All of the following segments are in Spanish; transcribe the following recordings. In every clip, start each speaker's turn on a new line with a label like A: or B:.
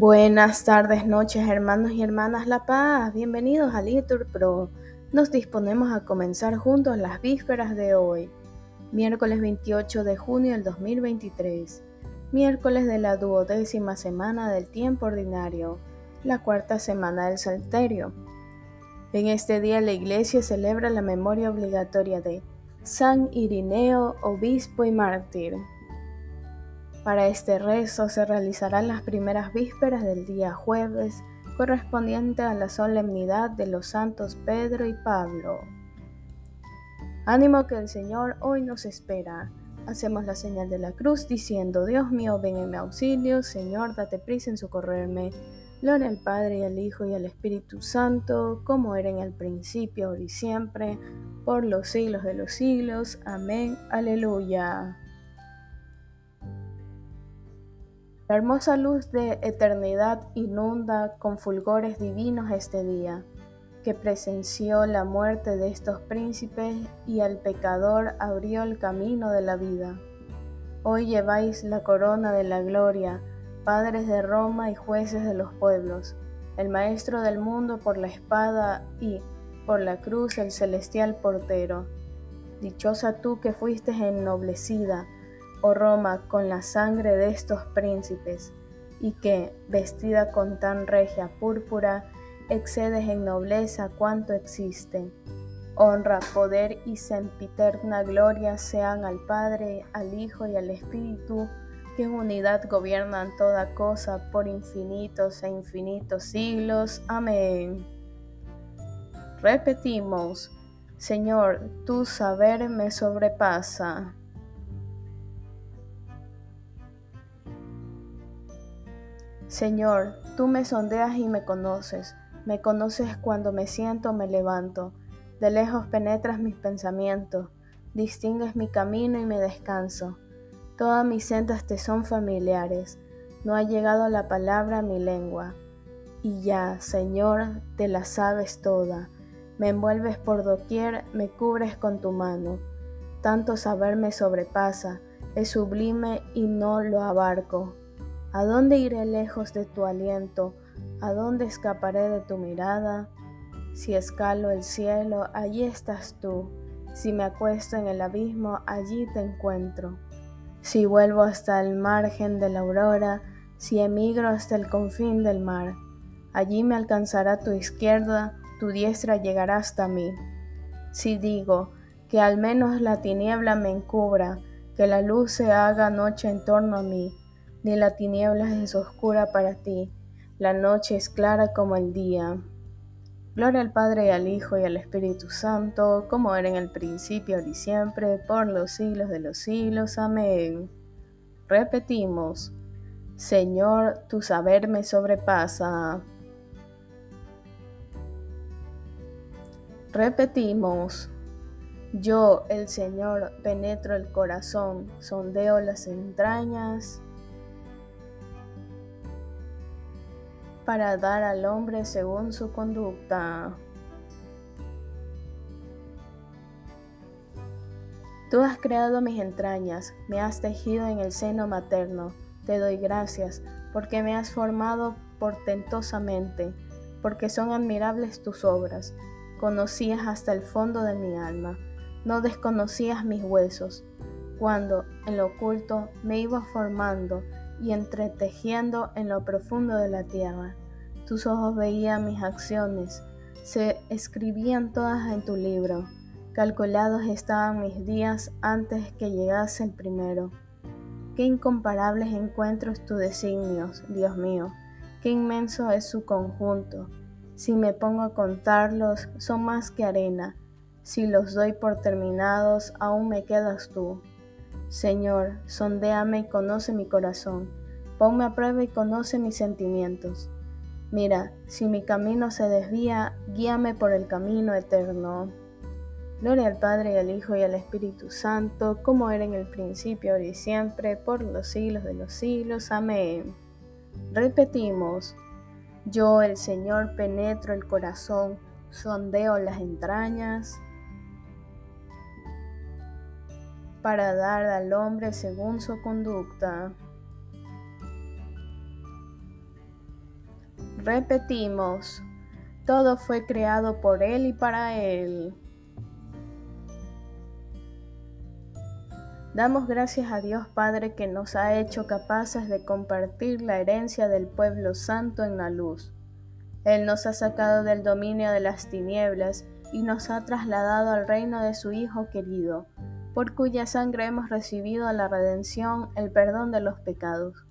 A: Buenas tardes, noches, hermanos y hermanas La Paz. Bienvenidos a Litur Pro. Nos disponemos a comenzar juntos las vísperas de hoy, miércoles 28 de junio del 2023, miércoles de la duodécima semana del tiempo ordinario, la cuarta semana del Salterio. En este día la Iglesia celebra la memoria obligatoria de San Irineo, obispo y mártir. Para este rezo se realizarán las primeras vísperas del día jueves, correspondiente a la solemnidad de los santos Pedro y Pablo. Ánimo que el Señor hoy nos espera. Hacemos la señal de la cruz diciendo, Dios mío, ven en mi auxilio, Señor, date prisa en socorrerme. Gloria al Padre y al Hijo y al Espíritu Santo, como era en el principio, ahora y siempre, por los siglos de los siglos. Amén. Aleluya. La hermosa luz de eternidad inunda con fulgores divinos este día, que presenció la muerte de estos príncipes y al pecador abrió el camino de la vida. Hoy lleváis la corona de la gloria, padres de Roma y jueces de los pueblos, el maestro del mundo por la espada y, por la cruz, el celestial portero. Dichosa tú que fuiste ennoblecida, oh Roma, con la sangre de estos príncipes, y que, vestida con tan regia púrpura, excedes en nobleza cuanto existe. Honra, poder y sempiterna gloria sean al Padre, al Hijo y al Espíritu, que en unidad gobiernan toda cosa por infinitos e infinitos siglos. Amén. Repetimos, Señor, tu saber me sobrepasa. Señor, tú me sondeas y me conoces, me conoces cuando me siento, me levanto, de lejos penetras mis pensamientos, distingues mi camino y me descanso. Todas mis sendas te son familiares, no ha llegado la palabra a mi lengua. Y ya, Señor, te la sabes toda, me envuelves por doquier, me cubres con tu mano. Tanto saber me sobrepasa, es sublime y no lo abarco. ¿A dónde iré lejos de tu aliento? ¿A dónde escaparé de tu mirada? Si escalo el cielo, allí estás tú. Si me acuesto en el abismo, allí te encuentro. Si vuelvo hasta el margen de la aurora, si emigro hasta el confín del mar, allí me alcanzará tu izquierda, tu diestra llegará hasta mí. Si digo que al menos la tiniebla me encubra, que la luz se haga noche en torno a mí, ni la tiniebla es oscura para ti, la noche es clara como el día. Gloria al Padre y al Hijo y al Espíritu Santo, como era en el principio, ahora y siempre, por los siglos de los siglos. Amén. Repetimos, Señor, tu saber me sobrepasa. Repetimos, yo, el Señor, penetro el corazón, sondeo las entrañas para dar al hombre según su conducta. Tú has creado mis entrañas, me has tejido en el seno materno. Te doy gracias porque me has formado portentosamente, porque son admirables tus obras. Conocías hasta el fondo de mi alma, no desconocías mis huesos. Cuando, en lo oculto, me iba formando, y entretejiendo en lo profundo de la tierra. Tus ojos veían mis acciones, se escribían todas en tu libro. Calculados estaban mis días antes que llegase el primero. Qué incomparables encuentros tus designios, Dios mío, qué inmenso es su conjunto. Si me pongo a contarlos, son más que arena. Si los doy por terminados, aún me quedas tú. Señor, sondéame y conoce mi corazón. Ponme a prueba y conoce mis sentimientos. Mira, si mi camino se desvía, guíame por el camino eterno. Gloria al Padre y al Hijo y al Espíritu Santo, como era en el principio, ahora y siempre, por los siglos de los siglos. Amén. Repetimos, yo el Señor penetro el corazón, sondeo las entrañas, para dar al hombre según su conducta. Repetimos, todo fue creado por Él y para Él. Damos gracias a Dios Padre que nos ha hecho capaces de compartir la herencia del pueblo santo en la luz. Él nos ha sacado del dominio de las tinieblas y nos ha trasladado al reino de su Hijo querido, por cuya sangre hemos recibido la redención, el perdón de los pecados.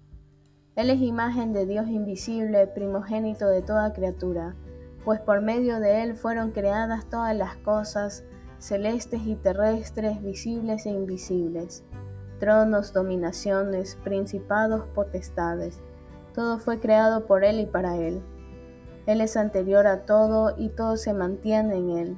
A: Él es imagen de Dios invisible, primogénito de toda criatura, pues por medio de Él fueron creadas todas las cosas, celestes y terrestres, visibles e invisibles, tronos, dominaciones, principados, potestades. Todo fue creado por Él y para Él. Él es anterior a todo y todo se mantiene en Él.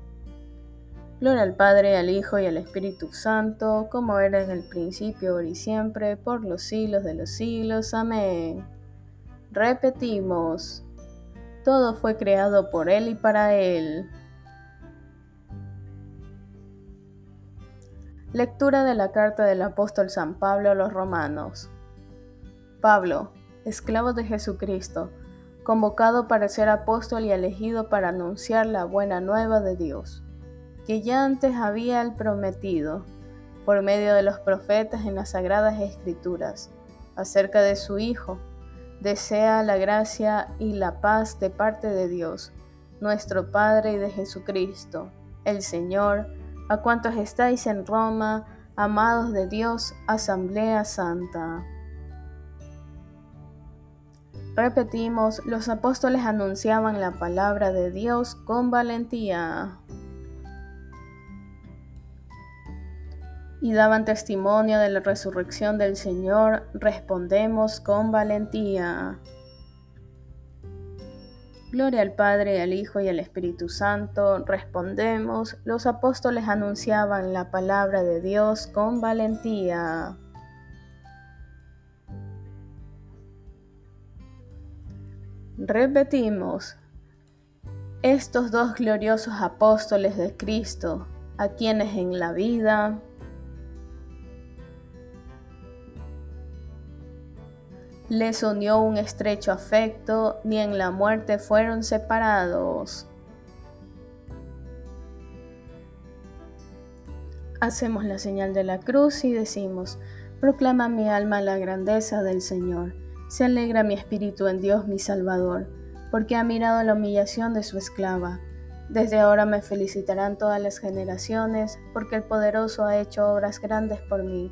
A: Gloria al Padre, al Hijo y al Espíritu Santo, como era en el principio, ahora y siempre, por los siglos de los siglos. Amén. Repetimos, todo fue creado por Él y para Él. Lectura de la carta del apóstol San Pablo a los romanos. Pablo, esclavo de Jesucristo, convocado para ser apóstol y elegido para anunciar la buena nueva de Dios, que ya antes había el prometido, por medio de los profetas en las sagradas escrituras, acerca de su Hijo, desea la gracia y la paz de parte de Dios, nuestro Padre y de Jesucristo, el Señor, a cuantos estáis en Roma, amados de Dios, Asamblea Santa. Repetimos, los apóstoles anunciaban la palabra de Dios con valentía y daban testimonio de la resurrección del Señor, respondemos con valentía. Gloria al Padre, al Hijo y al Espíritu Santo. Respondemos, los apóstoles anunciaban la palabra de Dios con valentía. Repetimos, estos dos gloriosos apóstoles de Cristo, a quienes en la vida, les unió un estrecho afecto, ni en la muerte fueron separados. Hacemos la señal de la cruz y decimos, proclama mi alma la grandeza del Señor, se alegra mi espíritu en Dios mi Salvador, porque ha mirado la humillación de su esclava. Desde ahora me felicitarán todas las generaciones, porque el poderoso ha hecho obras grandes por mí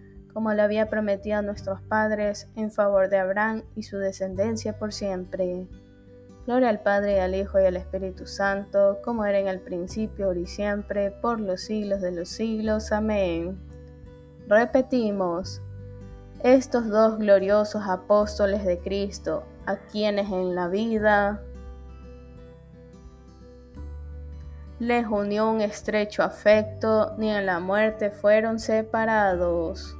A: como le había prometido a nuestros padres, en favor de Abraham y su descendencia por siempre. Gloria al Padre, al Hijo y al Espíritu Santo, como era en el principio, ahora y siempre, por los siglos de los siglos. Amén. Repetimos, estos dos gloriosos apóstoles de Cristo, a quienes en la vida les unió un estrecho afecto, ni en la muerte fueron separados.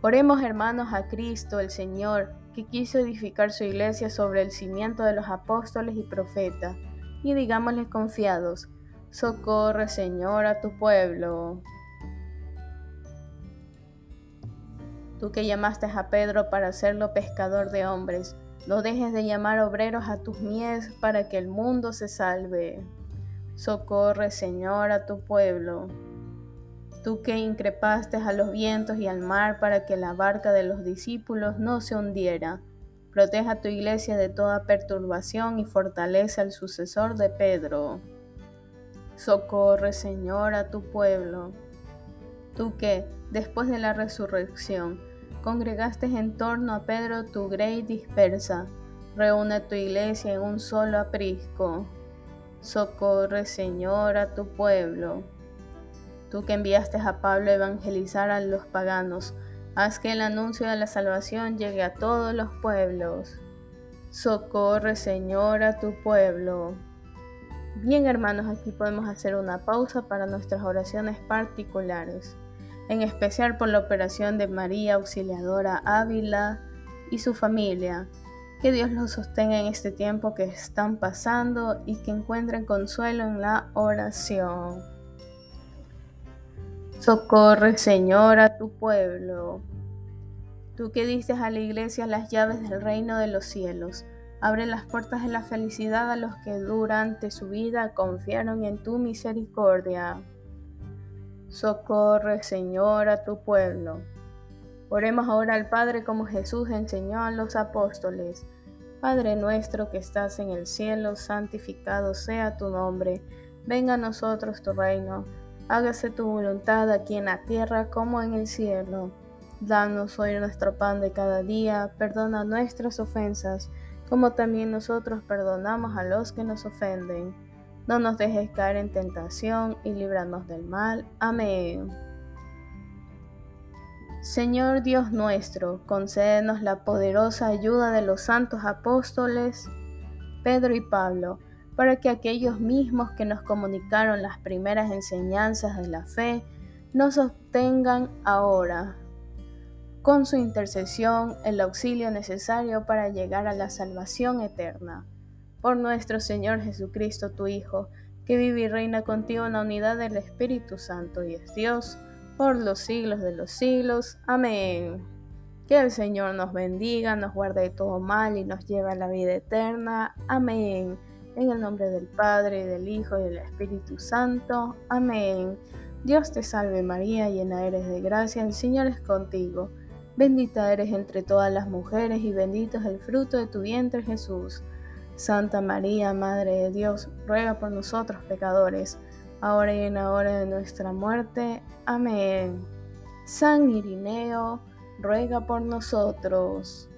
A: Oremos hermanos a Cristo el Señor, que quiso edificar su iglesia sobre el cimiento de los apóstoles y profetas, y digámosle confiados, socorre Señor a tu pueblo. Tú que llamaste a Pedro para hacerlo pescador de hombres, no dejes de llamar obreros a tus mies para que el mundo se salve. Socorre Señor a tu pueblo tú que increpaste a los vientos y al mar para que la barca de los discípulos no se hundiera. Proteja a tu iglesia de toda perturbación y fortalece al sucesor de Pedro. Socorre, Señor, a tu pueblo. Tú que, después de la resurrección, congregaste en torno a Pedro tu grey dispersa, reúne tu iglesia en un solo aprisco. Socorre, Señor, a tu pueblo. Tú que enviaste a Pablo a evangelizar a los paganos, haz que el anuncio de la salvación llegue a todos los pueblos. Socorre, Señor, a tu pueblo. Bien, hermanos, aquí podemos hacer una pausa para nuestras oraciones particulares, en especial por la operación de María Auxiliadora Ávila y su familia. Que Dios los sostenga en este tiempo que están pasando y que encuentren consuelo en la oración. Socorre, Señor, a tu pueblo. Tú que diste a la iglesia las llaves del reino de los cielos, abre las puertas de la felicidad a los que durante su vida confiaron en tu misericordia. Socorre, Señor, a tu pueblo. Oremos ahora al Padre como Jesús enseñó a los apóstoles. Padre nuestro que estás en el cielo, santificado sea tu nombre. Venga a nosotros tu reino hágase tu voluntad aquí en la tierra como en el cielo. Danos hoy nuestro pan de cada día, perdona nuestras ofensas, como también nosotros perdonamos a los que nos ofenden. No nos dejes caer en tentación y líbranos del mal. Amén. Señor Dios nuestro, concédenos la poderosa ayuda de los santos apóstoles Pedro y Pablo para que aquellos mismos que nos comunicaron las primeras enseñanzas de la fe nos obtengan ahora, con su intercesión, el auxilio necesario para llegar a la salvación eterna. Por nuestro Señor Jesucristo, tu Hijo, que vive y reina contigo en la unidad del Espíritu Santo y es Dios, por los siglos de los siglos. Amén. Que el Señor nos bendiga, nos guarde de todo mal y nos lleve a la vida eterna. Amén. En el nombre del Padre, del Hijo y del Espíritu Santo. Amén. Dios te salve María, llena eres de gracia, el Señor es contigo. Bendita eres entre todas las mujeres y bendito es el fruto de tu vientre Jesús. Santa María, Madre de Dios, ruega por nosotros pecadores, ahora y en la hora de nuestra muerte. Amén. San Irineo, ruega por nosotros.